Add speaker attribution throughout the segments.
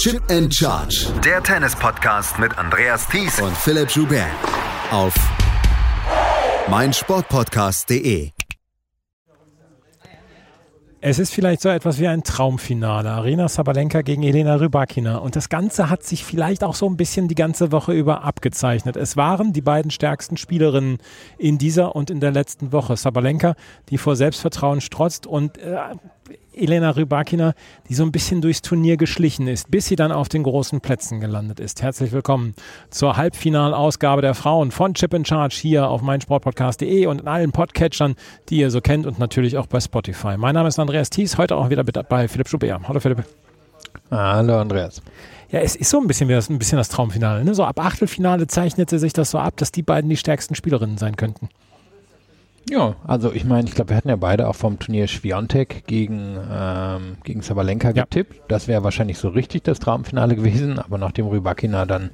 Speaker 1: Chip and Charge.
Speaker 2: Der Tennis-Podcast mit Andreas Thies
Speaker 1: und Philipp Joubert. Auf meinsportpodcast.de.
Speaker 3: Es ist vielleicht so etwas wie ein Traumfinale. Arena Sabalenka gegen Elena Rybakina. Und das Ganze hat sich vielleicht auch so ein bisschen die ganze Woche über abgezeichnet. Es waren die beiden stärksten Spielerinnen in dieser und in der letzten Woche. Sabalenka, die vor Selbstvertrauen strotzt und äh, Elena Rybakina, die so ein bisschen durchs Turnier geschlichen ist, bis sie dann auf den großen Plätzen gelandet ist. Herzlich willkommen zur Halbfinalausgabe der Frauen von Chip in Charge hier auf meinsportpodcast.de und in allen Podcatchern, die ihr so kennt und natürlich auch bei Spotify. Mein Name ist Andreas Thies, heute auch wieder bei Philipp Schubert. Hallo Philipp.
Speaker 4: Hallo Andreas.
Speaker 3: Ja, es ist so ein bisschen wie das, ein bisschen das Traumfinale. Ne? So ab Achtelfinale zeichnete sich das so ab, dass die beiden die stärksten Spielerinnen sein könnten.
Speaker 4: Ja, also ich meine, ich glaube, wir hatten ja beide auch vom Turnier Schwiontek gegen, ähm, gegen Sabalenka ja. getippt. Das wäre wahrscheinlich so richtig das Traumfinale gewesen, aber nachdem Rybakina dann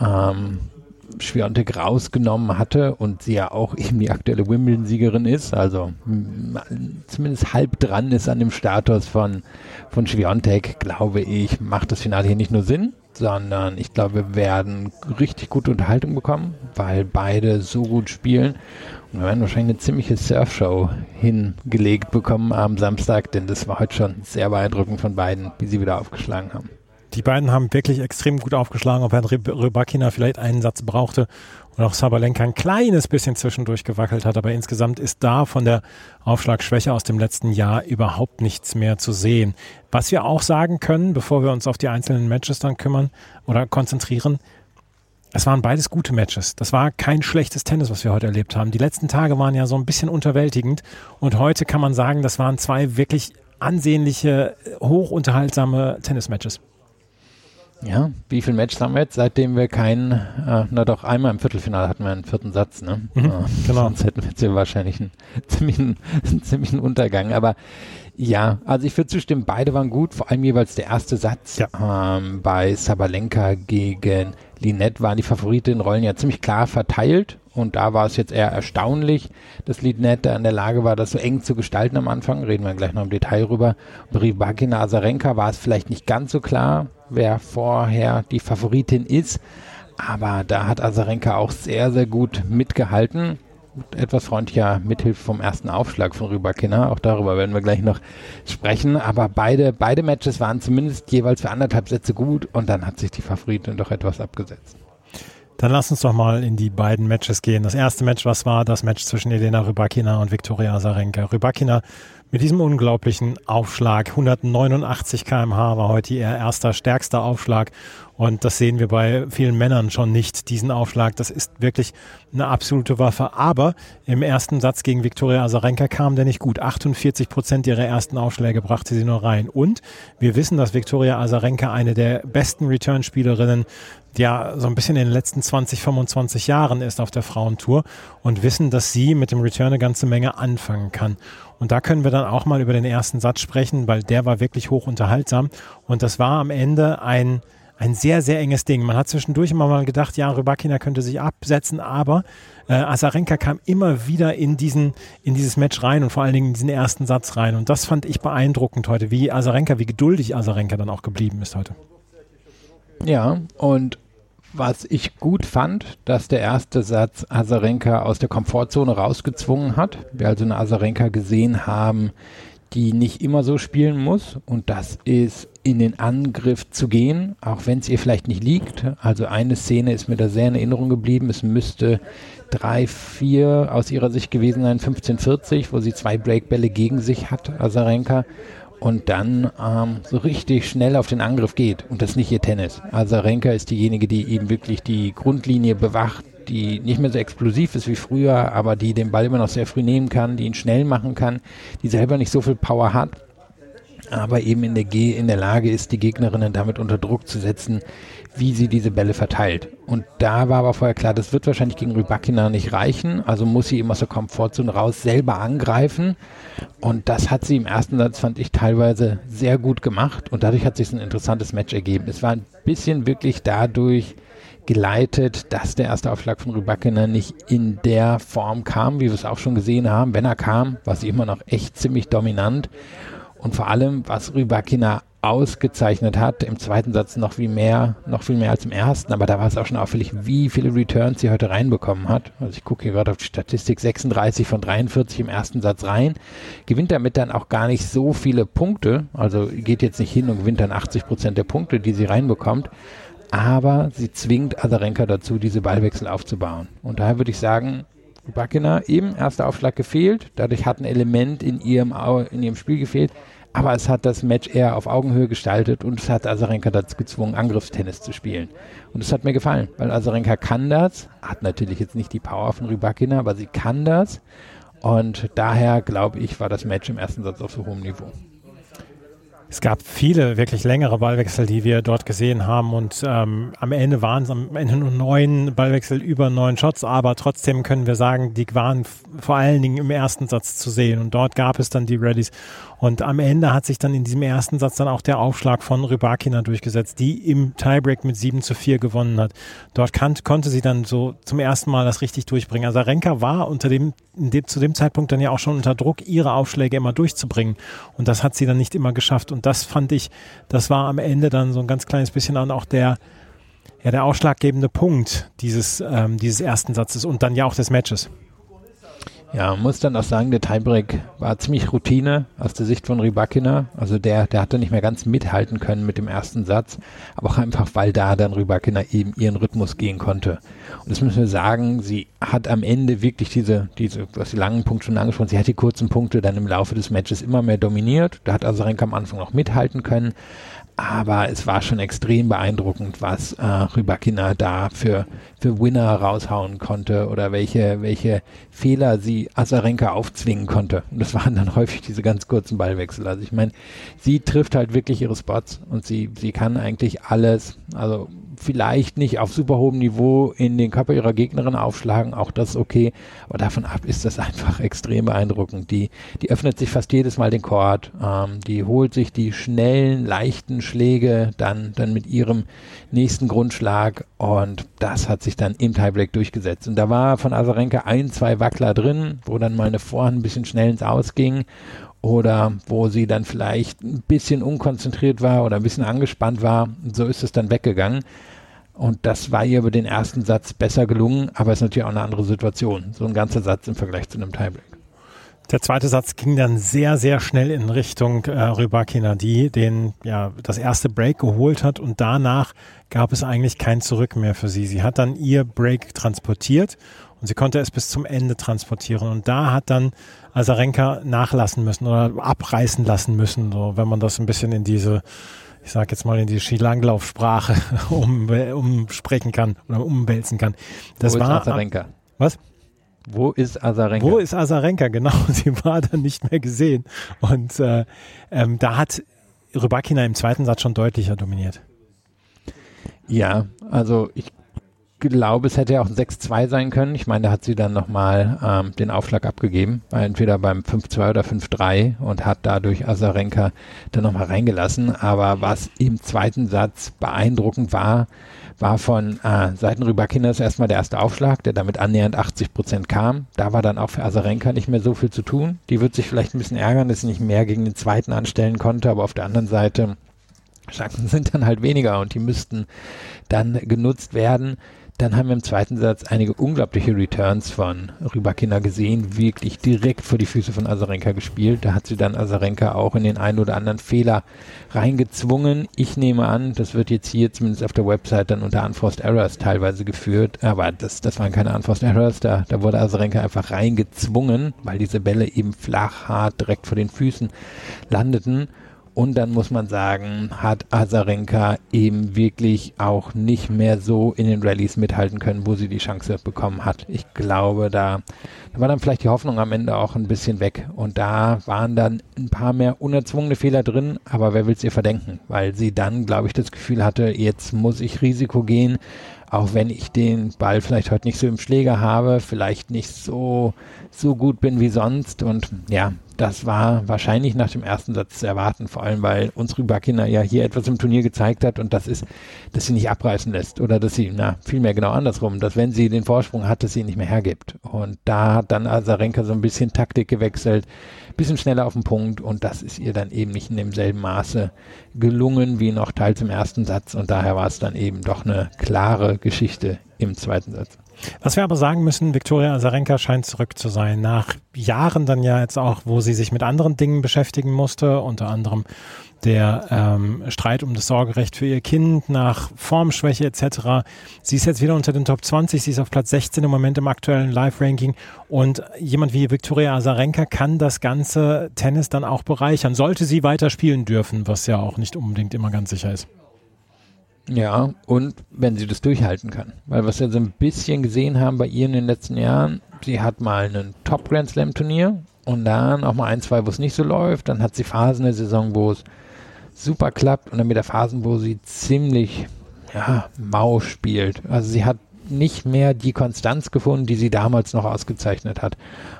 Speaker 4: ähm, Schwiontek rausgenommen hatte und sie ja auch eben die aktuelle Wimbledon-Siegerin ist, also zumindest halb dran ist an dem Status von, von Schwiontek, glaube ich, macht das Finale hier nicht nur Sinn, sondern ich glaube, wir werden richtig gute Unterhaltung bekommen, weil beide so gut spielen wir werden wahrscheinlich eine ziemliche Surfshow hingelegt bekommen am Samstag, denn das war heute schon sehr beeindruckend von beiden, wie sie wieder aufgeschlagen haben.
Speaker 3: Die beiden haben wirklich extrem gut aufgeschlagen, ob Herrn Rybakina vielleicht einen Satz brauchte und auch Sabalenka ein kleines bisschen zwischendurch gewackelt hat, aber insgesamt ist da von der Aufschlagschwäche aus dem letzten Jahr überhaupt nichts mehr zu sehen. Was wir auch sagen können, bevor wir uns auf die einzelnen Matches dann kümmern oder konzentrieren, es waren beides gute Matches. Das war kein schlechtes Tennis, was wir heute erlebt haben. Die letzten Tage waren ja so ein bisschen unterwältigend und heute kann man sagen, das waren zwei wirklich ansehnliche, hochunterhaltsame Tennismatches.
Speaker 4: Ja, wie viele Matches haben wir jetzt, seitdem wir keinen, äh, na doch, einmal im Viertelfinale hatten wir einen vierten Satz, ne? Mhm, äh, genau. Sonst hätten wir jetzt hier wahrscheinlich einen ziemlichen, einen ziemlichen Untergang. Aber ja, also ich würde zustimmen, beide waren gut, vor allem jeweils der erste Satz ja. ähm, bei Sabalenka gegen Linette waren die Favoritinnenrollen ja ziemlich klar verteilt und da war es jetzt eher erstaunlich, dass Linette in der Lage war, das so eng zu gestalten am Anfang. Reden wir gleich noch im Detail rüber. Rybakina Azarenka war es vielleicht nicht ganz so klar, wer vorher die Favoritin ist. Aber da hat Azarenka auch sehr, sehr gut mitgehalten etwas freundlicher Mithilfe vom ersten Aufschlag von Rüberkinner. Auch darüber werden wir gleich noch sprechen. Aber beide, beide Matches waren zumindest jeweils für anderthalb Sätze gut und dann hat sich die Favoritin doch etwas abgesetzt.
Speaker 3: Dann lass uns doch mal in die beiden Matches gehen. Das erste Match, was war das Match zwischen Elena Rybakina und Viktoria Azarenka? Rybakina mit diesem unglaublichen Aufschlag, 189 kmh war heute ihr erster stärkster Aufschlag und das sehen wir bei vielen Männern schon nicht, diesen Aufschlag. Das ist wirklich eine absolute Waffe. Aber im ersten Satz gegen Viktoria Azarenka kam der nicht gut. 48 Prozent ihrer ersten Aufschläge brachte sie nur rein. Und wir wissen, dass Viktoria Azarenka eine der besten Return-Spielerinnen ja so ein bisschen in den letzten 20, 25 Jahren ist auf der Frauentour und wissen, dass sie mit dem Return eine ganze Menge anfangen kann. Und da können wir dann auch mal über den ersten Satz sprechen, weil der war wirklich hoch unterhaltsam. Und das war am Ende ein, ein sehr, sehr enges Ding. Man hat zwischendurch immer mal gedacht, ja, Rybakina könnte sich absetzen, aber äh, Asarenka kam immer wieder in diesen, in dieses Match rein und vor allen Dingen in diesen ersten Satz rein. Und das fand ich beeindruckend heute, wie Asarenka, wie geduldig Asarenka dann auch geblieben ist heute.
Speaker 4: Ja, und was ich gut fand, dass der erste Satz Asarenka aus der Komfortzone rausgezwungen hat. Wir also eine Asarenka gesehen haben, die nicht immer so spielen muss und das ist in den Angriff zu gehen, auch wenn es ihr vielleicht nicht liegt. Also eine Szene ist mir da sehr in Erinnerung geblieben. Es müsste 3-4 aus ihrer Sicht gewesen sein, 15-40, wo sie zwei Breakbälle gegen sich hat, Azarenka, und dann ähm, so richtig schnell auf den Angriff geht. Und das ist nicht ihr Tennis. Azarenka ist diejenige, die eben wirklich die Grundlinie bewacht, die nicht mehr so explosiv ist wie früher, aber die den Ball immer noch sehr früh nehmen kann, die ihn schnell machen kann, die selber nicht so viel Power hat, aber eben in der, G in der Lage ist, die Gegnerinnen damit unter Druck zu setzen, wie sie diese Bälle verteilt. Und da war aber vorher klar, das wird wahrscheinlich gegen Rybakina nicht reichen, also muss sie eben aus der Komfortzone raus selber angreifen. Und das hat sie im ersten Satz, fand ich, teilweise sehr gut gemacht und dadurch hat sich ein interessantes Match ergeben. Es war ein bisschen wirklich dadurch geleitet, dass der erste Aufschlag von Rybakina nicht in der Form kam, wie wir es auch schon gesehen haben. Wenn er kam, war sie immer noch echt ziemlich dominant. Und vor allem, was Rybakina ausgezeichnet hat, im zweiten Satz noch viel mehr, noch viel mehr als im ersten, aber da war es auch schon auffällig, wie viele Returns sie heute reinbekommen hat. Also ich gucke hier gerade auf die Statistik, 36 von 43 im ersten Satz rein, gewinnt damit dann auch gar nicht so viele Punkte, also geht jetzt nicht hin und gewinnt dann 80 Prozent der Punkte, die sie reinbekommt, aber sie zwingt Azarenka dazu, diese Ballwechsel aufzubauen. Und daher würde ich sagen, Bakina eben, erster Aufschlag gefehlt, dadurch hat ein Element in ihrem, in ihrem Spiel gefehlt, aber es hat das Match eher auf Augenhöhe gestaltet und es hat Azarenka dazu gezwungen, Angriffstennis zu spielen. Und es hat mir gefallen, weil Azarenka kann das, hat natürlich jetzt nicht die Power von Rybakina, aber sie kann das. Und daher, glaube ich, war das Match im ersten Satz auf so hohem Niveau.
Speaker 3: Es gab viele wirklich längere Ballwechsel, die wir dort gesehen haben und ähm, am Ende waren es am Ende nur neun Ballwechsel über neun Shots, aber trotzdem können wir sagen, die waren vor allen Dingen im ersten Satz zu sehen und dort gab es dann die Rallies und am Ende hat sich dann in diesem ersten Satz dann auch der Aufschlag von Rybakina durchgesetzt, die im Tiebreak mit 7 zu 4 gewonnen hat. Dort kann, konnte sie dann so zum ersten Mal das richtig durchbringen. Also Renka war unter dem, dem, zu dem Zeitpunkt dann ja auch schon unter Druck, ihre Aufschläge immer durchzubringen. Und das hat sie dann nicht immer geschafft. Und das fand ich, das war am Ende dann so ein ganz kleines bisschen an auch der, ja, der ausschlaggebende Punkt dieses, ähm, dieses ersten Satzes und dann ja auch des Matches.
Speaker 4: Ja, man muss dann auch sagen, der Tiebreak war ziemlich Routine aus der Sicht von Rybakina. Also der, der hatte nicht mehr ganz mithalten können mit dem ersten Satz, aber auch einfach, weil da dann Rybakina eben ihren Rhythmus gehen konnte. Und das müssen wir sagen, sie hat am Ende wirklich diese, diese, du hast die langen Punkte schon angesprochen, sie hat die kurzen Punkte dann im Laufe des Matches immer mehr dominiert. Da hat Azarenka am Anfang noch mithalten können, aber es war schon extrem beeindruckend, was äh, Rybakina da für, für Winner raushauen konnte oder welche, welche Fehler sie Azarenka aufzwingen konnte. Und das waren dann häufig diese ganz kurzen Ballwechsel. Also ich meine, sie trifft halt wirklich ihre Spots und sie, sie kann eigentlich alles, also vielleicht nicht auf super hohem Niveau in den Körper ihrer Gegnerin aufschlagen, auch das okay, aber davon ab ist das einfach extrem beeindruckend. Die, die öffnet sich fast jedes Mal den Chord, ähm, die holt sich die schnellen, leichten Schläge dann, dann mit ihrem nächsten Grundschlag und das hat sich dann im Tiebreak durchgesetzt. Und da war von Azarenka ein, zwei Wackler drin, wo dann mal eine Vorhand ein bisschen schnell ins Ausging oder wo sie dann vielleicht ein bisschen unkonzentriert war oder ein bisschen angespannt war. So ist es dann weggegangen. Und das war ihr über den ersten Satz besser gelungen, aber es ist natürlich auch eine andere Situation. So ein ganzer Satz im Vergleich zu einem Tiebreak.
Speaker 3: Der zweite Satz ging dann sehr, sehr schnell in Richtung äh, Rybakina, die den, ja, das erste Break geholt hat und danach gab es eigentlich kein Zurück mehr für sie. Sie hat dann ihr Break transportiert und sie konnte es bis zum Ende transportieren. Und da hat dann Azarenka nachlassen müssen oder abreißen lassen müssen, so wenn man das ein bisschen in diese, ich sag jetzt mal in die Skilanglaufsprache um, umsprechen kann oder umwälzen kann.
Speaker 4: Das Wo war Azarenka.
Speaker 3: Was?
Speaker 4: Wo ist Azarenka?
Speaker 3: Wo ist Azarenka? Genau, sie war dann nicht mehr gesehen. Und äh, ähm, da hat Rybakina im zweiten Satz schon deutlicher dominiert.
Speaker 4: Ja, also ich glaube, es hätte auch ein 6-2 sein können. Ich meine, da hat sie dann nochmal ähm, den Aufschlag abgegeben, entweder beim 5-2 oder 5-3 und hat dadurch Azarenka dann nochmal reingelassen. Aber was im zweiten Satz beeindruckend war, war von äh, Seiten Rybakinas erstmal der erste Aufschlag, der damit annähernd 80 Prozent kam. Da war dann auch für Azarenka nicht mehr so viel zu tun. Die wird sich vielleicht ein bisschen ärgern, dass sie nicht mehr gegen den zweiten anstellen konnte, aber auf der anderen Seite Chancen sind dann halt weniger und die müssten dann genutzt werden. Dann haben wir im zweiten Satz einige unglaubliche Returns von Rybakina gesehen, wirklich direkt vor die Füße von Azarenka gespielt. Da hat sie dann Azarenka auch in den einen oder anderen Fehler reingezwungen. Ich nehme an, das wird jetzt hier zumindest auf der Website dann unter Unforced Errors teilweise geführt, aber das, das waren keine Unforced Errors, da, da wurde Azarenka einfach reingezwungen, weil diese Bälle eben flach, hart direkt vor den Füßen landeten. Und dann muss man sagen, hat Azarenka eben wirklich auch nicht mehr so in den Rallyes mithalten können, wo sie die Chance bekommen hat. Ich glaube, da, war dann vielleicht die Hoffnung am Ende auch ein bisschen weg. Und da waren dann ein paar mehr unerzwungene Fehler drin, aber wer will es ihr verdenken? Weil sie dann, glaube ich, das Gefühl hatte, jetzt muss ich Risiko gehen, auch wenn ich den Ball vielleicht heute nicht so im Schläger habe, vielleicht nicht so, so gut bin wie sonst. Und ja, das war wahrscheinlich nach dem ersten Satz zu erwarten, vor allem weil uns Rybakina ja hier etwas im Turnier gezeigt hat und das ist, dass sie nicht abreißen lässt oder dass sie, na, vielmehr genau andersrum, dass wenn sie den Vorsprung hat, dass sie ihn nicht mehr hergibt. Und da hat dann Azarenka so ein bisschen Taktik gewechselt, bisschen schneller auf den Punkt und das ist ihr dann eben nicht in demselben Maße gelungen wie noch teils im ersten Satz und daher war es dann eben doch eine klare Geschichte im zweiten Satz.
Speaker 3: Was wir aber sagen müssen, Viktoria Azarenka scheint zurück zu sein. Nach Jahren dann ja jetzt auch, wo sie sich mit anderen Dingen beschäftigen musste, unter anderem der ähm, Streit um das Sorgerecht für ihr Kind nach Formschwäche etc. Sie ist jetzt wieder unter den Top 20, sie ist auf Platz 16 im Moment im aktuellen Live-Ranking und jemand wie Viktoria Azarenka kann das ganze Tennis dann auch bereichern, sollte sie weiter spielen dürfen, was ja auch nicht unbedingt immer ganz sicher ist.
Speaker 4: Ja, und wenn sie das durchhalten kann. Weil was wir so ein bisschen gesehen haben bei ihr in den letzten Jahren, sie hat mal einen Top Grand Slam Turnier und dann auch mal ein, zwei, wo es nicht so läuft. Dann hat sie Phasen der Saison, wo es super klappt und dann mit der Phasen, wo sie ziemlich ja, mau spielt. Also sie hat nicht mehr die Konstanz gefunden, die sie damals noch ausgezeichnet hat.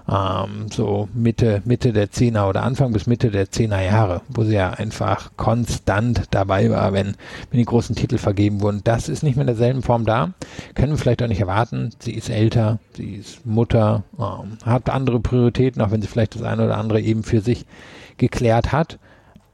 Speaker 4: Ähm, so Mitte, Mitte der Zehner oder Anfang bis Mitte der Zehner Jahre, wo sie ja einfach konstant dabei war, wenn, wenn die großen Titel vergeben wurden. Das ist nicht mehr in derselben Form da. Können wir vielleicht auch nicht erwarten. Sie ist älter, sie ist Mutter, ähm, hat andere Prioritäten, auch wenn sie vielleicht das eine oder andere eben für sich geklärt hat.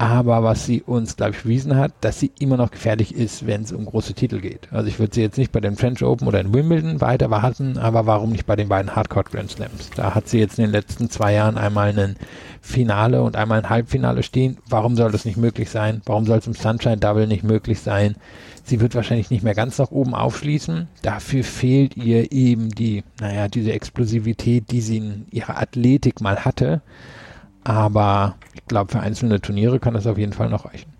Speaker 4: Aber was sie uns, glaube ich, bewiesen hat, dass sie immer noch gefährlich ist, wenn es um große Titel geht. Also ich würde sie jetzt nicht bei den French Open oder in Wimbledon weiter warten, aber warum nicht bei den beiden Hardcore Grand Slams? Da hat sie jetzt in den letzten zwei Jahren einmal ein Finale und einmal ein Halbfinale stehen. Warum soll das nicht möglich sein? Warum soll es im Sunshine Double nicht möglich sein? Sie wird wahrscheinlich nicht mehr ganz nach oben aufschließen. Dafür fehlt ihr eben die, naja, diese Explosivität, die sie in ihrer Athletik mal hatte. Aber ich glaube, für einzelne Turniere kann das auf jeden Fall noch reichen.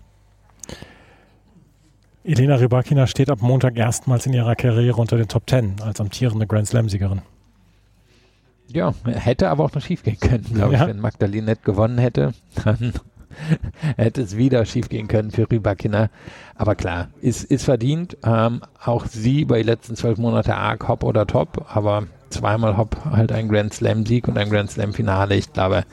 Speaker 3: Elena Rybakina steht ab Montag erstmals in ihrer Karriere unter den Top Ten als amtierende Grand Slam-Siegerin.
Speaker 4: Ja, hätte aber auch noch schief gehen können, glaube ja. ich. Wenn Magdalinette gewonnen hätte, dann hätte es wieder schief gehen können für Rybakina. Aber klar, ist, ist verdient. Ähm, auch sie bei den letzten zwölf Monate arg hopp oder top, aber zweimal hopp halt ein Grand Slam-Sieg und ein Grand Slam-Finale. Ich glaube,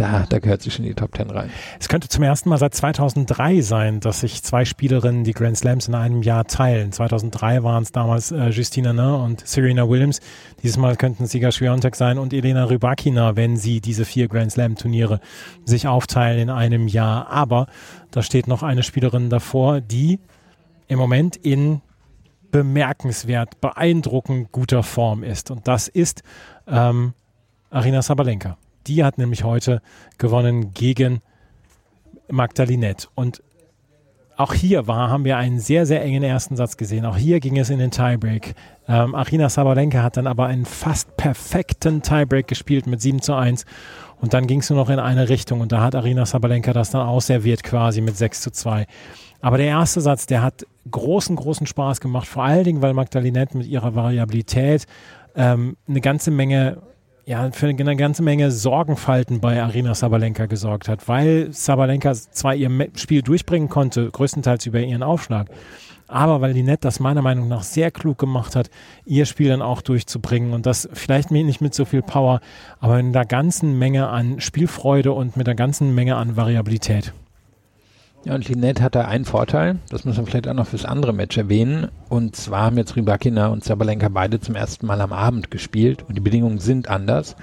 Speaker 4: da, da gehört sie schon in die Top Ten rein.
Speaker 3: Es könnte zum ersten Mal seit 2003 sein, dass sich zwei Spielerinnen die Grand Slams in einem Jahr teilen. 2003 waren es damals äh, Justina Ne und Serena Williams. Dieses Mal könnten Siga Swiatek sein und Elena Rybakina, wenn sie diese vier Grand Slam Turniere sich aufteilen in einem Jahr. Aber da steht noch eine Spielerin davor, die im Moment in bemerkenswert, beeindruckend guter Form ist. Und das ist ähm, Arina Sabalenka. Die hat nämlich heute gewonnen gegen Magdalinette. Und auch hier war, haben wir einen sehr, sehr engen ersten Satz gesehen. Auch hier ging es in den Tiebreak. Ähm, Arina Sabalenka hat dann aber einen fast perfekten Tiebreak gespielt mit 7 zu 1. Und dann ging es nur noch in eine Richtung. Und da hat Arina Sabalenka das dann ausserviert quasi mit 6 zu 2. Aber der erste Satz, der hat großen, großen Spaß gemacht. Vor allen Dingen, weil Magdalinette mit ihrer Variabilität ähm, eine ganze Menge ja, für eine ganze Menge Sorgenfalten bei Arina Sabalenka gesorgt hat, weil Sabalenka zwar ihr Spiel durchbringen konnte, größtenteils über ihren Aufschlag, aber weil Net das meiner Meinung nach sehr klug gemacht hat, ihr Spiel dann auch durchzubringen und das vielleicht nicht mit so viel Power, aber in der ganzen Menge an Spielfreude und mit der ganzen Menge an Variabilität.
Speaker 4: Ja, und Linette hat da einen Vorteil, das muss man vielleicht auch noch fürs andere Match erwähnen. Und zwar haben jetzt Rybakina und Sabalenka beide zum ersten Mal am Abend gespielt und die Bedingungen sind anders.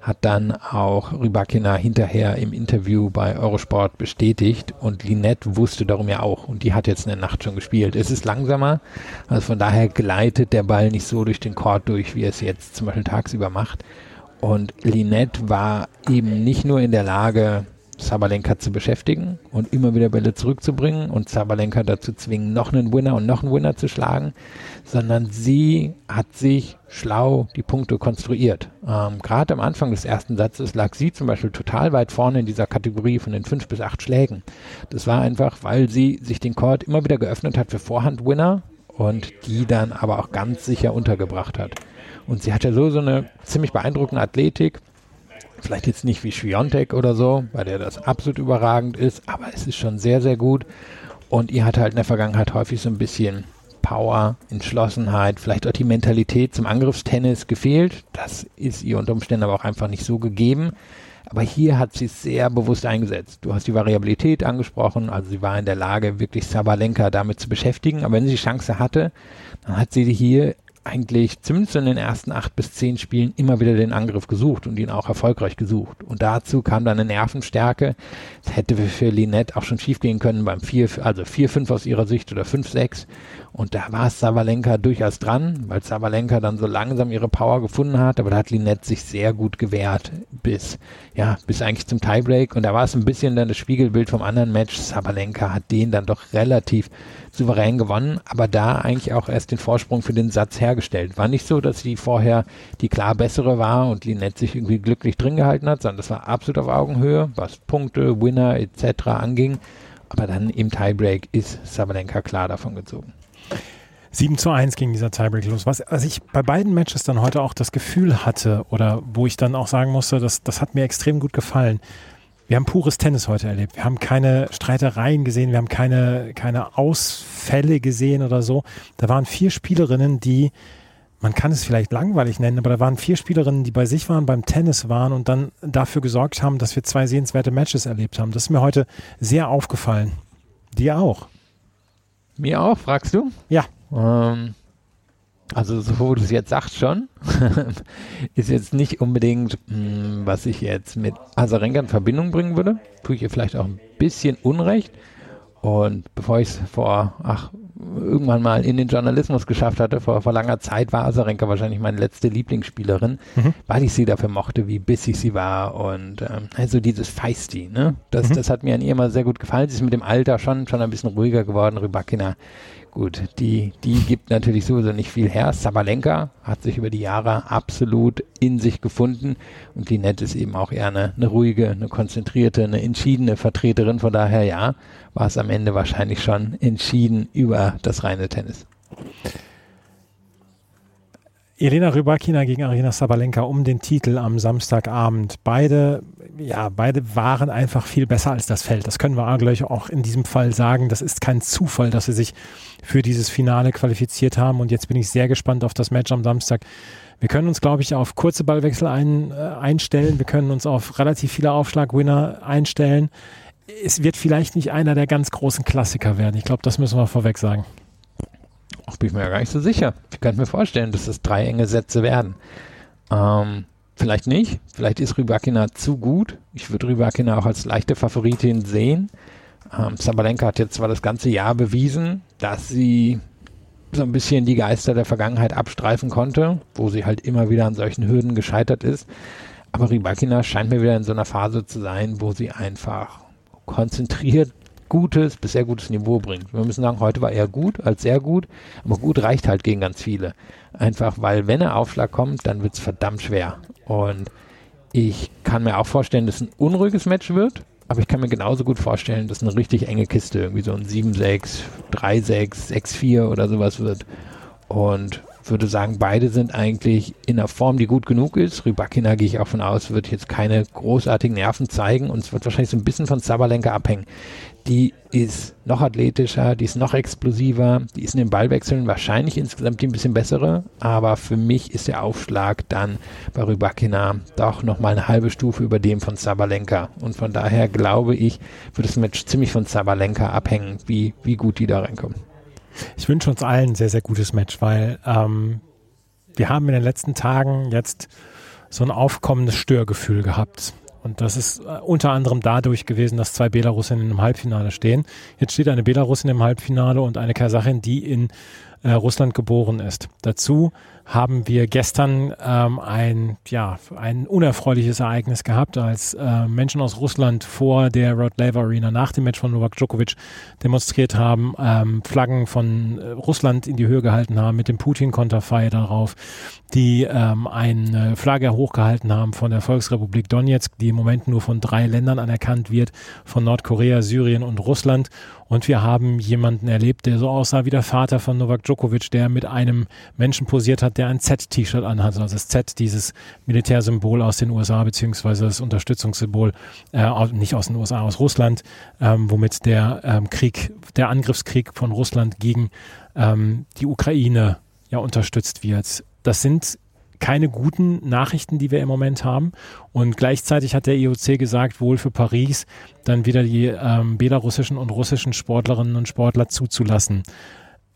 Speaker 4: Hat dann auch Rybakina hinterher im Interview bei Eurosport bestätigt und Linette wusste darum ja auch und die hat jetzt in der Nacht schon gespielt. Es ist langsamer, also von daher gleitet der Ball nicht so durch den Court durch, wie er es jetzt zum Beispiel tagsüber macht. Und Linette war eben nicht nur in der Lage, Sabalenka zu beschäftigen und immer wieder Bälle zurückzubringen und Sabalenka dazu zwingen, noch einen Winner und noch einen Winner zu schlagen, sondern sie hat sich schlau die Punkte konstruiert. Ähm, Gerade am Anfang des ersten Satzes lag sie zum Beispiel total weit vorne in dieser Kategorie von den fünf bis acht Schlägen. Das war einfach, weil sie sich den Court immer wieder geöffnet hat für Vorhand-Winner und die dann aber auch ganz sicher untergebracht hat. Und sie hatte so, so eine ziemlich beeindruckende Athletik, Vielleicht jetzt nicht wie Schwiontek oder so, weil der das absolut überragend ist, aber es ist schon sehr, sehr gut. Und ihr hat halt in der Vergangenheit häufig so ein bisschen Power, Entschlossenheit, vielleicht auch die Mentalität zum Angriffstennis gefehlt. Das ist ihr unter Umständen aber auch einfach nicht so gegeben. Aber hier hat sie es sehr bewusst eingesetzt. Du hast die Variabilität angesprochen, also sie war in der Lage, wirklich Sabalenka damit zu beschäftigen. Aber wenn sie die Chance hatte, dann hat sie hier eigentlich zumindest in den ersten acht bis zehn Spielen immer wieder den Angriff gesucht und ihn auch erfolgreich gesucht. Und dazu kam dann eine Nervenstärke. Es hätte für Linette auch schon schiefgehen können beim 4, also 4-5 aus ihrer Sicht oder 5-6. Und da war Savalenka durchaus dran, weil Savalenka dann so langsam ihre Power gefunden hat, aber da hat Linette sich sehr gut gewehrt bis, ja, bis eigentlich zum Tiebreak. Und da war es ein bisschen dann das Spiegelbild vom anderen Match. Savalenka hat den dann doch relativ souverän gewonnen, aber da eigentlich auch erst den Vorsprung für den Satz hergestellt. War nicht so, dass sie vorher die klar bessere war und Linette sich irgendwie glücklich drin gehalten hat, sondern das war absolut auf Augenhöhe, was Punkte, Winner etc. anging. Aber dann im Tiebreak ist Sabalenka klar davon gezogen.
Speaker 3: 7 zu 1 ging dieser Tiebreak los. Was, was ich bei beiden Matches dann heute auch das Gefühl hatte oder wo ich dann auch sagen musste, das, das hat mir extrem gut gefallen. Wir haben pures Tennis heute erlebt. Wir haben keine Streitereien gesehen, wir haben keine, keine Ausfälle gesehen oder so. Da waren vier Spielerinnen, die, man kann es vielleicht langweilig nennen, aber da waren vier Spielerinnen, die bei sich waren, beim Tennis waren und dann dafür gesorgt haben, dass wir zwei sehenswerte Matches erlebt haben. Das ist mir heute sehr aufgefallen. Dir auch.
Speaker 4: Mir auch, fragst du?
Speaker 3: Ja.
Speaker 4: Ähm, also so wo du es jetzt sagst schon, ist jetzt nicht unbedingt, mh, hm, was ich jetzt mit Asarenka in Verbindung bringen würde. Tue ich ihr vielleicht auch ein bisschen Unrecht. Und bevor ich es vor, ach, irgendwann mal in den Journalismus geschafft hatte, vor, vor langer Zeit war Asarenka wahrscheinlich meine letzte Lieblingsspielerin, mhm. weil ich sie dafür mochte, wie bissig sie war und ähm, also dieses Feisty, ne? Das, mhm. das hat mir an ihr immer sehr gut gefallen. Sie ist mit dem Alter schon, schon ein bisschen ruhiger geworden. Rybakina Gut, die, die gibt natürlich sowieso nicht viel her. Sabalenka hat sich über die Jahre absolut in sich gefunden und Linette ist eben auch eher eine, eine ruhige, eine konzentrierte, eine entschiedene Vertreterin. Von daher ja, war es am Ende wahrscheinlich schon entschieden über das reine Tennis.
Speaker 3: Elena Rybakina gegen Arina Sabalenka um den Titel am Samstagabend. Beide, ja, beide waren einfach viel besser als das Feld. Das können wir gleich auch in diesem Fall sagen. Das ist kein Zufall, dass sie sich für dieses Finale qualifiziert haben. Und jetzt bin ich sehr gespannt auf das Match am Samstag. Wir können uns, glaube ich, auf kurze Ballwechsel ein, äh, einstellen. Wir können uns auf relativ viele Aufschlag-Winner einstellen. Es wird vielleicht nicht einer der ganz großen Klassiker werden. Ich glaube, das müssen wir vorweg sagen.
Speaker 4: Auch bin ich mir ja gar nicht so sicher. Ich könnte mir vorstellen, dass das drei enge Sätze werden. Ähm, vielleicht nicht. Vielleicht ist Rybakina zu gut. Ich würde Rybakina auch als leichte Favoritin sehen. Ähm, Sabalenka hat jetzt zwar das ganze Jahr bewiesen, dass sie so ein bisschen die Geister der Vergangenheit abstreifen konnte, wo sie halt immer wieder an solchen Hürden gescheitert ist. Aber Rybakina scheint mir wieder in so einer Phase zu sein, wo sie einfach konzentriert gutes bis sehr gutes Niveau bringt. Wir müssen sagen, heute war er gut als sehr gut, aber gut reicht halt gegen ganz viele. Einfach weil, wenn er Aufschlag kommt, dann wird es verdammt schwer. Und ich kann mir auch vorstellen, dass es ein unruhiges Match wird, aber ich kann mir genauso gut vorstellen, dass eine richtig enge Kiste, irgendwie so ein 7-6, 3-6, 6-4 oder sowas wird. Und würde sagen, beide sind eigentlich in einer Form, die gut genug ist. Rybakina gehe ich auch von aus, wird jetzt keine großartigen Nerven zeigen und es wird wahrscheinlich so ein bisschen von Zabalenka abhängen. Die ist noch athletischer, die ist noch explosiver, die ist in den Ballwechseln wahrscheinlich insgesamt die ein bisschen bessere, aber für mich ist der Aufschlag dann bei Rybakina doch nochmal eine halbe Stufe über dem von Zabalenka und von daher glaube ich, wird das Match ziemlich von Zabalenka abhängen, wie, wie gut die da reinkommen.
Speaker 3: Ich wünsche uns allen ein sehr, sehr gutes Match, weil ähm, wir haben in den letzten Tagen jetzt so ein aufkommendes Störgefühl gehabt. Und das ist äh, unter anderem dadurch gewesen, dass zwei Belarusinnen im Halbfinale stehen. Jetzt steht eine Belarusin im Halbfinale und eine Kasachin, die in äh, Russland geboren ist. Dazu haben wir gestern ähm, ein, ja, ein unerfreuliches Ereignis gehabt, als äh, Menschen aus Russland vor der Rod Laver Arena nach dem Match von Novak Djokovic demonstriert haben, ähm, Flaggen von äh, Russland in die Höhe gehalten haben mit dem Putin-Konterfei darauf, die ähm, eine Flagge hochgehalten haben von der Volksrepublik Donetsk, die im Moment nur von drei Ländern anerkannt wird, von Nordkorea, Syrien und Russland. Und wir haben jemanden erlebt, der so aussah wie der Vater von Novak Djokovic, der mit einem Menschen posiert hat, der ein Z-T-Shirt anhat. Also das Z, dieses Militärsymbol aus den USA, beziehungsweise das Unterstützungssymbol, äh, nicht aus den USA, aus Russland, ähm, womit der ähm, Krieg, der Angriffskrieg von Russland gegen ähm, die Ukraine ja unterstützt wird. Das sind keine guten Nachrichten, die wir im Moment haben. Und gleichzeitig hat der IOC gesagt, wohl für Paris dann wieder die ähm, belarussischen und russischen Sportlerinnen und Sportler zuzulassen,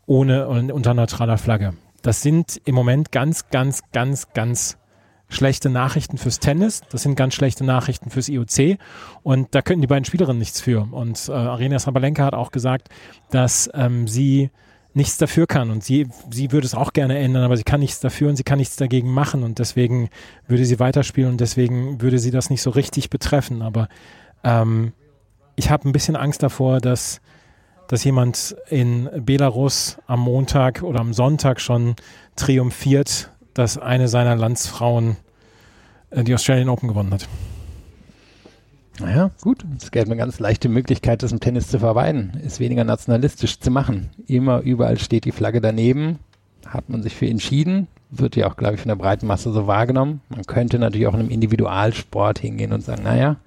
Speaker 3: ohne unter neutraler Flagge. Das sind im Moment ganz, ganz, ganz, ganz schlechte Nachrichten fürs Tennis, das sind ganz schlechte Nachrichten fürs IOC und da können die beiden Spielerinnen nichts für. Und äh, Arena Sabalenka hat auch gesagt, dass ähm, sie nichts dafür kann und sie, sie würde es auch gerne ändern, aber sie kann nichts dafür und sie kann nichts dagegen machen und deswegen würde sie weiterspielen und deswegen würde sie das nicht so richtig betreffen. Aber ähm, ich habe ein bisschen Angst davor, dass, dass jemand in Belarus am Montag oder am Sonntag schon triumphiert dass eine seiner Landsfrauen äh, die Australian Open gewonnen hat.
Speaker 4: Naja, gut. Es gäbe eine ganz leichte Möglichkeit, das im Tennis zu vermeiden, es weniger nationalistisch zu machen. Immer überall steht die Flagge daneben, hat man sich für entschieden, wird ja auch, glaube ich, von der breiten Masse so wahrgenommen. Man könnte natürlich auch in einem Individualsport hingehen und sagen, naja,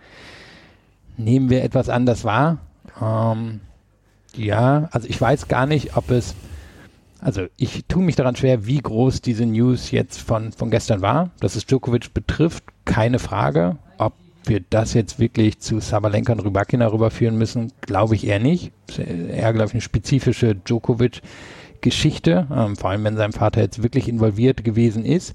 Speaker 4: nehmen wir etwas anders wahr. Ähm, ja, also ich weiß gar nicht, ob es also ich tue mich daran schwer, wie groß diese News jetzt von, von gestern war. Dass es Djokovic betrifft, keine Frage. Wir das jetzt wirklich zu Sabalenka und Rybakina rüberführen müssen, glaube ich eher nicht. Eher, glaube ich, eine spezifische Djokovic-Geschichte, ähm, vor allem wenn sein Vater jetzt wirklich involviert gewesen ist.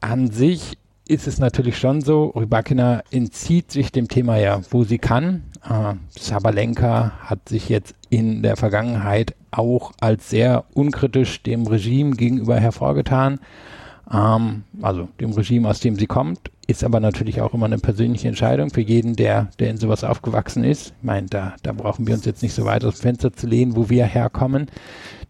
Speaker 4: An sich ist es natürlich schon so, Rybakina entzieht sich dem Thema ja, wo sie kann. Äh, Sabalenka hat sich jetzt in der Vergangenheit auch als sehr unkritisch dem Regime gegenüber hervorgetan. Ähm, also dem Regime, aus dem sie kommt, ist aber natürlich auch immer eine persönliche Entscheidung für jeden, der, der in sowas aufgewachsen ist. Ich meine, da, da brauchen wir uns jetzt nicht so weit aus dem Fenster zu lehnen, wo wir herkommen.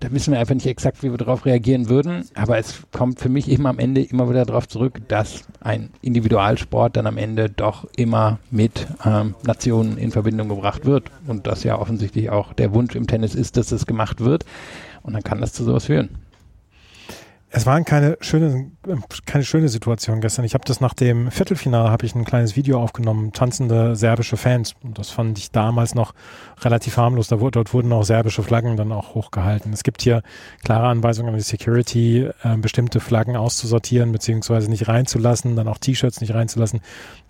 Speaker 4: Da wissen wir einfach nicht exakt, wie wir darauf reagieren würden. Aber es kommt für mich immer am Ende immer wieder darauf zurück, dass ein Individualsport dann am Ende doch immer mit ähm, Nationen in Verbindung gebracht wird. Und das ja offensichtlich auch der Wunsch im Tennis ist, dass es gemacht wird. Und dann kann das zu sowas führen
Speaker 3: es war keine schöne, keine schöne Situation gestern. Ich habe das nach dem Viertelfinale habe ich ein kleines Video aufgenommen, tanzende serbische Fans. Und das fand ich damals noch relativ harmlos. Da dort wurden auch serbische Flaggen dann auch hochgehalten. Es gibt hier klare Anweisungen an die Security, äh, bestimmte Flaggen auszusortieren beziehungsweise nicht reinzulassen, dann auch T-Shirts nicht reinzulassen.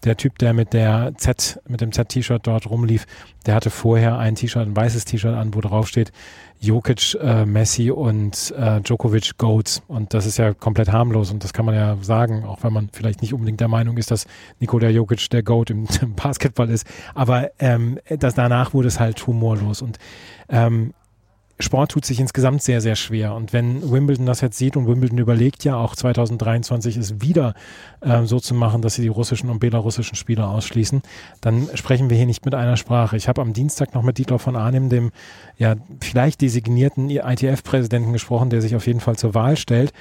Speaker 3: Der Typ, der mit der Z, mit dem Z-T-Shirt dort rumlief, der hatte vorher ein T-Shirt, ein weißes T-Shirt an, wo drauf steht, Jokic, äh, Messi und äh, Djokovic Goats. Und das ist ja komplett harmlos und das kann man ja sagen, auch wenn man vielleicht nicht unbedingt der Meinung ist, dass Nikola Jokic der Goat im, im Basketball ist. Aber ähm, das, danach wurde es halt humorlos. Und ähm, Sport tut sich insgesamt sehr, sehr schwer. Und wenn Wimbledon das jetzt sieht und Wimbledon überlegt ja auch 2023 es wieder äh, so zu machen, dass sie die russischen und belarussischen Spieler ausschließen, dann sprechen wir hier nicht mit einer Sprache. Ich habe am Dienstag noch mit Dieter von Arnim, dem ja vielleicht designierten ITF-Präsidenten gesprochen, der sich auf jeden Fall zur Wahl stellt.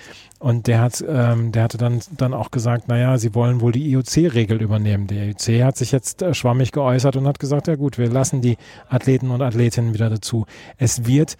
Speaker 3: Und der hat, ähm, der hatte dann, dann auch gesagt, naja, sie wollen wohl die IOC-Regel übernehmen. Der IOC hat sich jetzt äh, schwammig geäußert und hat gesagt, ja gut, wir lassen die Athleten und Athletinnen wieder dazu. Es wird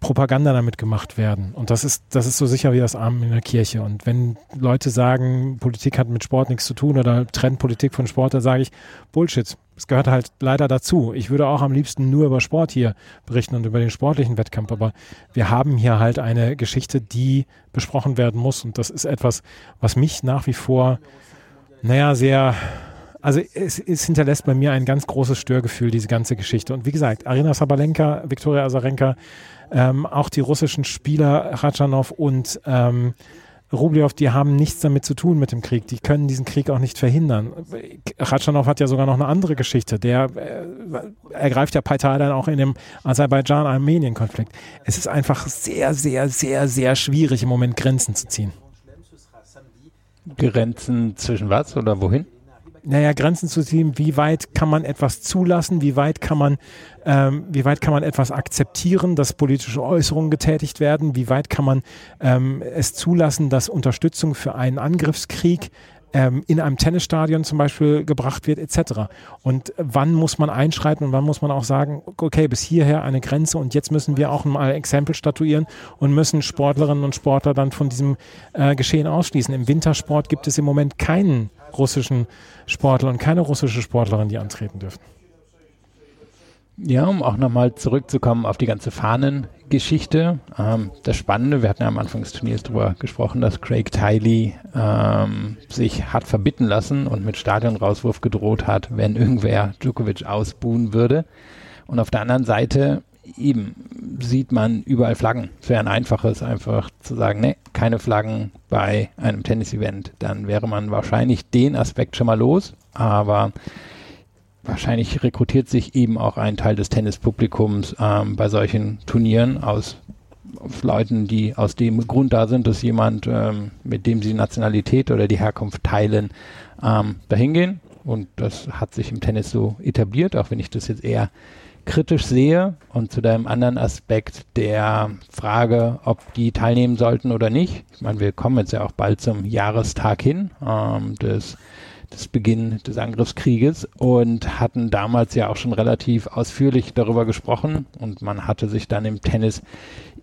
Speaker 3: Propaganda damit gemacht werden. Und das ist, das ist so sicher wie das Armen in der Kirche. Und wenn Leute sagen, Politik hat mit Sport nichts zu tun oder trennt Politik von Sport, dann sage ich, Bullshit. Es gehört halt leider dazu. Ich würde auch am liebsten nur über Sport hier berichten und über den sportlichen Wettkampf. Aber wir haben hier halt eine Geschichte, die besprochen werden muss. Und das ist etwas, was mich nach wie vor, naja, sehr, also es, es, hinterlässt bei mir ein ganz großes Störgefühl, diese ganze Geschichte. Und wie gesagt, Arina Sabalenka, Viktoria Azarenka, ähm, auch die russischen Spieler, Khachanov und ähm, Rublev, die haben nichts damit zu tun mit dem Krieg. Die können diesen Krieg auch nicht verhindern. Khachanov hat ja sogar noch eine andere Geschichte. Der äh, ergreift ja Partei dann auch in dem Aserbaidschan-Armenien-Konflikt. Es ist einfach sehr, sehr, sehr, sehr schwierig, im Moment Grenzen zu ziehen.
Speaker 4: Grenzen zwischen was oder wohin?
Speaker 3: Naja, Grenzen zu ziehen, wie weit kann man etwas zulassen, wie weit kann man, ähm, wie weit kann man etwas akzeptieren, dass politische Äußerungen getätigt werden, wie weit kann man ähm, es zulassen, dass Unterstützung für einen Angriffskrieg ähm, in einem Tennisstadion zum Beispiel gebracht wird, etc. Und wann muss man einschreiten und wann muss man auch sagen, okay, bis hierher eine Grenze und jetzt müssen wir auch mal Exempel statuieren und müssen Sportlerinnen und Sportler dann von diesem äh, Geschehen ausschließen. Im Wintersport gibt es im Moment keinen russischen Sportler und keine russische Sportlerin, die antreten dürfen.
Speaker 4: Ja, um auch nochmal zurückzukommen auf die ganze Fahnengeschichte. Ähm, das Spannende, wir hatten ja am Anfang des Turniers darüber gesprochen, dass Craig Tiley ähm, sich hat verbitten lassen und mit Stadionrauswurf gedroht hat, wenn irgendwer Djokovic ausbuhen würde. Und auf der anderen Seite eben sieht man überall Flaggen. Es wäre ein einfaches, einfach zu sagen, nee, keine Flaggen bei einem Tennis-Event. Dann wäre man wahrscheinlich den Aspekt schon mal los. Aber wahrscheinlich rekrutiert sich eben auch ein Teil des Tennispublikums ähm, bei solchen Turnieren aus Leuten, die aus dem Grund da sind, dass jemand, ähm, mit dem sie Nationalität oder die Herkunft teilen, ähm, dahin gehen. Und das hat sich im Tennis so etabliert, auch wenn ich das jetzt eher kritisch sehe. Und zu deinem anderen Aspekt der Frage, ob die teilnehmen sollten oder nicht. Ich meine, wir kommen jetzt ja auch bald zum Jahrestag hin ähm, des des Beginn des Angriffskrieges und hatten damals ja auch schon relativ ausführlich darüber gesprochen und man hatte sich dann im Tennis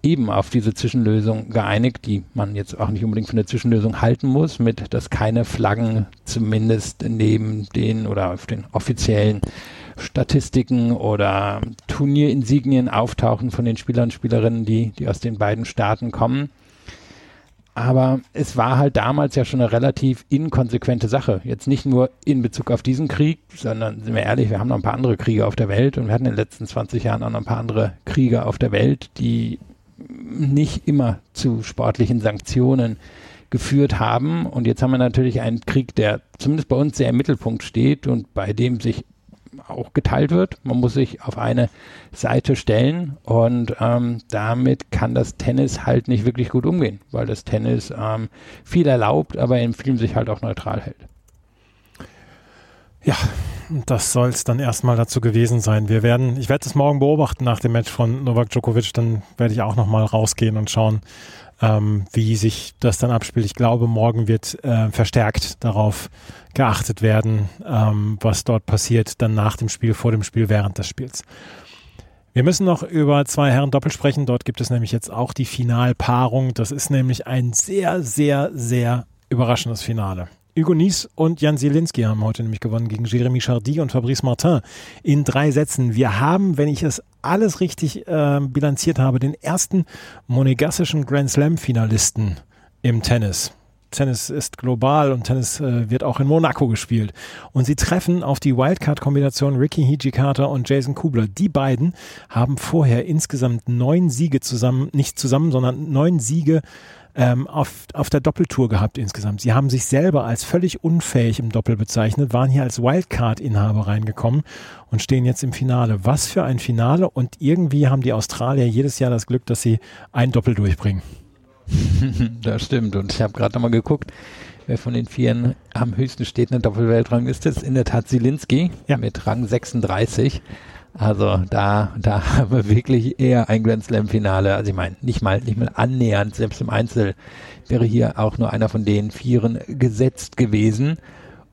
Speaker 4: eben auf diese Zwischenlösung geeinigt, die man jetzt auch nicht unbedingt von der Zwischenlösung halten muss, mit dass keine Flaggen zumindest neben den oder auf den offiziellen Statistiken oder Turnierinsignien auftauchen von den Spielern und Spielerinnen, die, die aus den beiden Staaten kommen. Aber es war halt damals ja schon eine relativ inkonsequente Sache. Jetzt nicht nur in Bezug auf diesen Krieg, sondern sind wir ehrlich, wir haben noch ein paar andere Kriege auf der Welt und wir hatten in den letzten 20 Jahren auch noch ein paar andere Kriege auf der Welt, die nicht immer zu sportlichen Sanktionen geführt haben. Und jetzt haben wir natürlich einen Krieg, der zumindest bei uns sehr im Mittelpunkt steht und bei dem sich auch geteilt wird. Man muss sich auf eine Seite stellen und ähm, damit kann das Tennis halt nicht wirklich gut umgehen, weil das Tennis ähm, viel erlaubt, aber im Film sich halt auch neutral hält.
Speaker 3: Ja, das soll es dann erstmal dazu gewesen sein. Wir werden, ich werde es morgen beobachten nach dem Match von Novak Djokovic, dann werde ich auch nochmal rausgehen und schauen, ähm, wie sich das dann abspielt. Ich glaube, morgen wird äh, verstärkt darauf geachtet werden, ähm, was dort passiert, dann nach dem Spiel, vor dem Spiel, während des Spiels. Wir müssen noch über zwei Herren Doppel sprechen. Dort gibt es nämlich jetzt auch die Finalpaarung. Das ist nämlich ein sehr, sehr, sehr überraschendes Finale. Hugo Nies und Jan Zielinski haben heute nämlich gewonnen gegen Jeremy Chardy und Fabrice Martin in drei Sätzen. Wir haben, wenn ich es alles richtig äh, bilanziert habe, den ersten monegassischen Grand Slam Finalisten im Tennis. Tennis ist global und Tennis äh, wird auch in Monaco gespielt. Und sie treffen auf die Wildcard-Kombination Ricky Hijikata und Jason Kubler. Die beiden haben vorher insgesamt neun Siege zusammen, nicht zusammen, sondern neun Siege ähm, auf, auf der Doppeltour gehabt insgesamt. Sie haben sich selber als völlig unfähig im Doppel bezeichnet, waren hier als Wildcard-Inhaber reingekommen und stehen jetzt im Finale. Was für ein Finale und irgendwie haben die Australier jedes Jahr das Glück, dass sie ein Doppel durchbringen.
Speaker 4: das stimmt und ich habe gerade nochmal geguckt, wer von den Vieren am höchsten steht in der Doppelweltrang ist, in der Tat Zielinski ja. mit Rang 36. Also da, da haben wir wirklich eher ein Grand Slam Finale. Also ich meine, nicht mal, nicht mal annähernd, selbst im Einzel wäre hier auch nur einer von den Vieren gesetzt gewesen.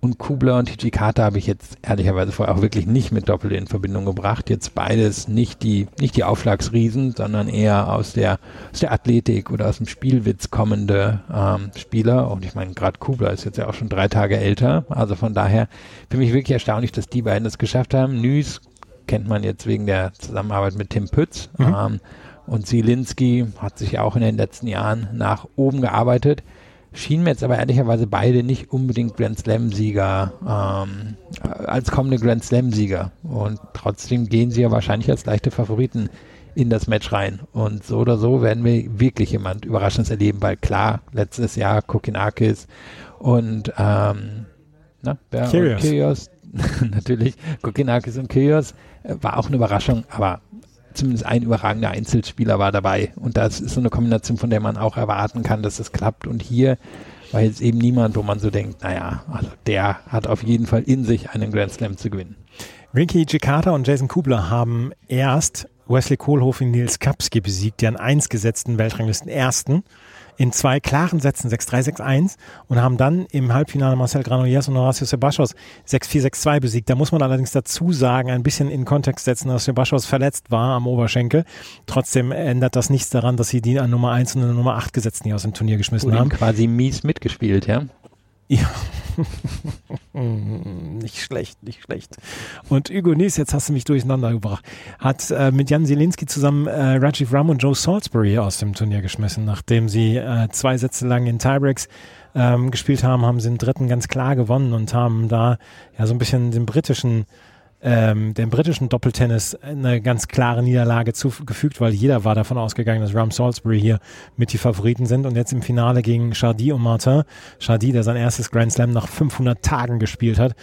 Speaker 4: Und Kubler und Hijikata habe ich jetzt ehrlicherweise vorher auch wirklich nicht mit Doppel in Verbindung gebracht. Jetzt beides nicht die, nicht die Aufschlagsriesen, sondern eher aus der, aus der Athletik oder aus dem Spielwitz kommende ähm, Spieler. Und ich meine, gerade Kubler ist jetzt ja auch schon drei Tage älter. Also von daher für mich wirklich erstaunlich, dass die beiden es geschafft haben. Nüs kennt man jetzt wegen der Zusammenarbeit mit Tim Pütz. Mhm. Ähm, und Zielinski hat sich auch in den letzten Jahren nach oben gearbeitet. Schienen mir jetzt aber ehrlicherweise beide nicht unbedingt Grand Slam-Sieger, ähm, als kommende Grand Slam-Sieger. Und trotzdem gehen sie ja wahrscheinlich als leichte Favoriten in das Match rein. Und so oder so werden wir wirklich jemand Überraschendes erleben, weil klar, letztes Jahr Kokinakis und ähm, na, Kyrgios, natürlich, Kokinakis und Kyrgios äh, war auch eine Überraschung, aber zumindest ein überragender Einzelspieler war dabei. Und das ist so eine Kombination, von der man auch erwarten kann, dass es klappt. Und hier war jetzt eben niemand, wo man so denkt, naja, also der hat auf jeden Fall in sich einen Grand Slam zu gewinnen.
Speaker 3: Ricky Jakarta und Jason Kubler haben erst Wesley Kohlhoff in Nils Kapski besiegt, den eins gesetzten Weltranglisten ersten in zwei klaren Sätzen 6-3, 6-1 und haben dann im Halbfinale Marcel Granollers und Horacio Sebastos 6-4, 6-2 besiegt. Da muss man allerdings dazu sagen, ein bisschen in Kontext setzen, dass Sebastos verletzt war am Oberschenkel. Trotzdem ändert das nichts daran, dass sie die an Nummer 1 und an Nummer 8 gesetzten hier aus dem Turnier geschmissen und haben.
Speaker 4: quasi mies mitgespielt, ja?
Speaker 3: Ja, nicht schlecht, nicht schlecht. Und Hugo Nies, jetzt hast du mich durcheinander gebracht, hat äh, mit Jan Zielinski zusammen äh, Rajiv Ram und Joe Salisbury aus dem Turnier geschmissen. Nachdem sie äh, zwei Sätze lang in Tiebreaks ähm, gespielt haben, haben sie den dritten ganz klar gewonnen und haben da ja so ein bisschen den britischen ähm, dem britischen Doppeltennis eine ganz klare Niederlage zugefügt, weil jeder war davon ausgegangen, dass Ram Salisbury hier mit die Favoriten sind und jetzt im Finale gegen Chardy und Martin. Chardy, der sein erstes Grand Slam nach 500 Tagen gespielt hat,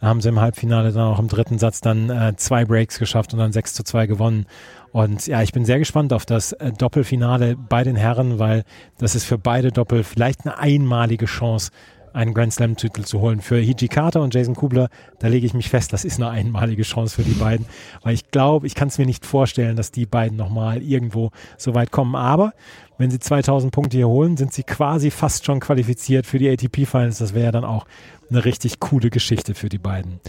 Speaker 3: haben sie im Halbfinale dann auch im dritten Satz dann äh, zwei Breaks geschafft und dann 6 zu 2 gewonnen. Und ja, ich bin sehr gespannt auf das äh, Doppelfinale bei den Herren, weil das ist für beide Doppel vielleicht eine einmalige Chance, einen Grand Slam-Titel zu holen. Für Hijikata und Jason Kubler, da lege ich mich fest, das ist eine einmalige Chance für die beiden, weil ich glaube, ich kann es mir nicht vorstellen, dass die beiden nochmal irgendwo so weit kommen. Aber wenn sie 2000 Punkte hier holen, sind sie quasi fast schon qualifiziert für die ATP-Finals. Das wäre dann auch eine richtig coole Geschichte für die beiden.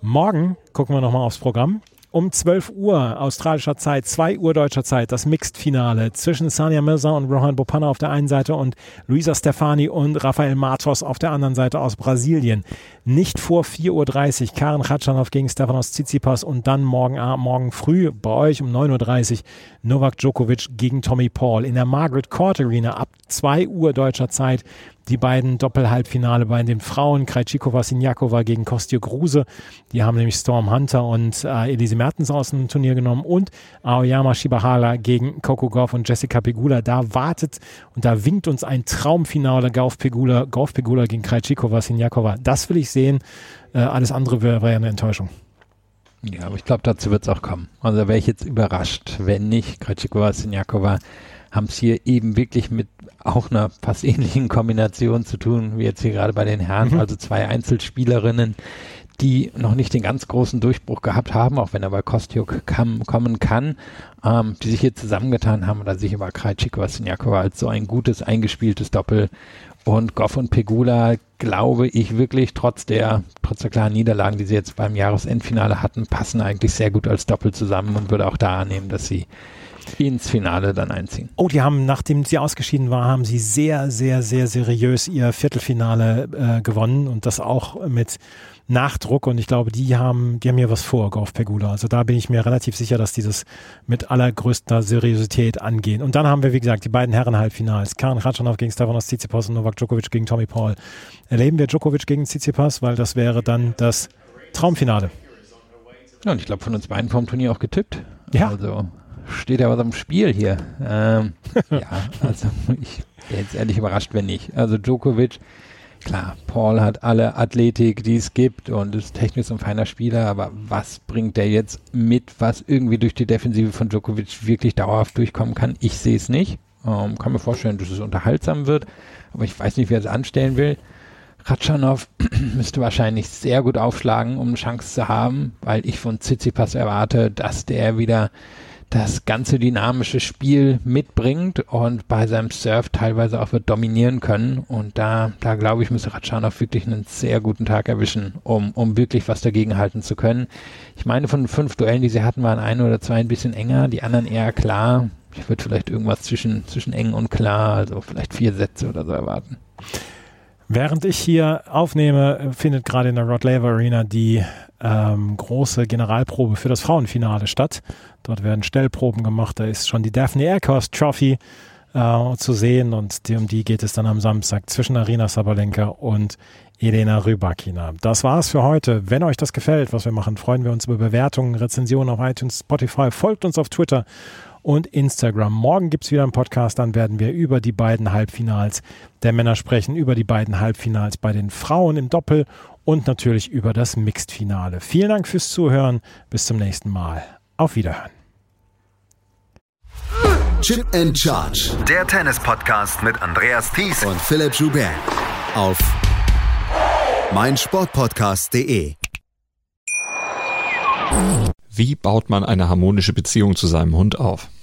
Speaker 3: Morgen gucken wir nochmal aufs Programm um 12 Uhr australischer Zeit, 2 Uhr deutscher Zeit, das Mixed-Finale zwischen Sania Mirza und Rohan Bopana auf der einen Seite und Luisa Stefani und Rafael Matos auf der anderen Seite aus Brasilien. Nicht vor 4.30 Uhr Karen Khatschanov gegen Stefanos Tsitsipas und dann morgen, morgen früh bei euch um 9.30 Uhr Novak Djokovic gegen Tommy Paul in der Margaret Court Arena ab 2 Uhr deutscher Zeit die beiden Doppelhalbfinale bei den Frauen, Krejcikova Sinjakova gegen Kostja Gruse. Die haben nämlich Storm Hunter und äh, Elise Mertens aus dem Turnier genommen und Aoyama Shibahara gegen Coco Goff und Jessica Pegula. Da wartet und da winkt uns ein Traumfinale Gauf Pegula, Gauf Pegula gegen Krejcikova Sinjakova. Das will ich sehen. Äh, alles andere wäre wär eine Enttäuschung.
Speaker 4: Ja, aber ich glaube, dazu wird es auch kommen. Also wäre ich jetzt überrascht, wenn nicht. Krejcikova Sinjakova haben es hier eben wirklich mit auch einer fast ähnlichen Kombination zu tun, wie jetzt hier gerade bei den Herren, mhm. also zwei Einzelspielerinnen, die noch nicht den ganz großen Durchbruch gehabt haben, auch wenn er bei Kostjuk kam, kommen kann, ähm, die sich hier zusammengetan haben, oder sich über Krajcikova Sinjakova als so ein gutes, eingespieltes Doppel und Goff und Pegula glaube ich wirklich, trotz der, trotz der klaren Niederlagen, die sie jetzt beim Jahresendfinale hatten, passen eigentlich sehr gut als Doppel zusammen und würde auch da annehmen, dass sie ins Finale dann einziehen.
Speaker 3: Oh, die haben, nachdem sie ausgeschieden war, haben sie sehr, sehr, sehr seriös ihr Viertelfinale äh, gewonnen und das auch mit Nachdruck und ich glaube, die haben, die haben mir was vor, Golf Pegula. Also da bin ich mir relativ sicher, dass dieses mit allergrößter Seriosität angehen. Und dann haben wir, wie gesagt, die beiden Herren-Halbfinals. Karen Ratschanow gegen Stefanos Tsitsipas und Novak Djokovic gegen Tommy Paul. Erleben wir Djokovic gegen Tsitsipas, weil das wäre dann das Traumfinale.
Speaker 4: Ja, und ich glaube, von uns beiden vom Turnier auch getippt. Ja. Also steht ja was am Spiel hier. Ähm, ja, also ich wäre jetzt ehrlich überrascht, wenn nicht. Also Djokovic, klar, Paul hat alle Athletik, die es gibt und ist technisch ein feiner Spieler, aber was bringt der jetzt mit, was irgendwie durch die Defensive von Djokovic wirklich dauerhaft durchkommen kann? Ich sehe es nicht. Ähm, kann mir vorstellen, dass es unterhaltsam wird, aber ich weiß nicht, wer es anstellen will. Ratschanow müsste wahrscheinlich sehr gut aufschlagen, um eine Chance zu haben, weil ich von Tsitsipas erwarte, dass der wieder das ganze dynamische Spiel mitbringt und bei seinem Surf teilweise auch wird dominieren können. Und da, da glaube ich, müsste Ratschanow wirklich einen sehr guten Tag erwischen, um, um wirklich was dagegen halten zu können. Ich meine, von fünf Duellen, die sie hatten, waren ein oder zwei ein bisschen enger, die anderen eher klar. Ich würde vielleicht irgendwas zwischen, zwischen eng und klar, also vielleicht vier Sätze oder so erwarten.
Speaker 3: Während ich hier aufnehme, findet gerade in der Rod Laver Arena die ähm, große Generalprobe für das Frauenfinale statt. Dort werden Stellproben gemacht. Da ist schon die Daphne Aircost Trophy äh, zu sehen und die, um die geht es dann am Samstag zwischen Arina Sabalenka und Elena Rybakina. Das war's für heute. Wenn euch das gefällt, was wir machen, freuen wir uns über Bewertungen, Rezensionen auf iTunes, Spotify. Folgt uns auf Twitter und Instagram. Morgen gibt es wieder einen Podcast, dann werden wir über die beiden Halbfinals der Männer sprechen, über die beiden Halbfinals bei den Frauen im Doppel und natürlich über das Mixed-Finale. Vielen Dank fürs Zuhören. Bis zum nächsten Mal. Auf Wiederhören.
Speaker 1: Chip and Charge.
Speaker 2: Der Tennis-Podcast mit Andreas Thies
Speaker 1: und Philipp Joubert. Auf meinsportpodcast.de.
Speaker 5: Wie baut man eine harmonische Beziehung zu seinem Hund auf?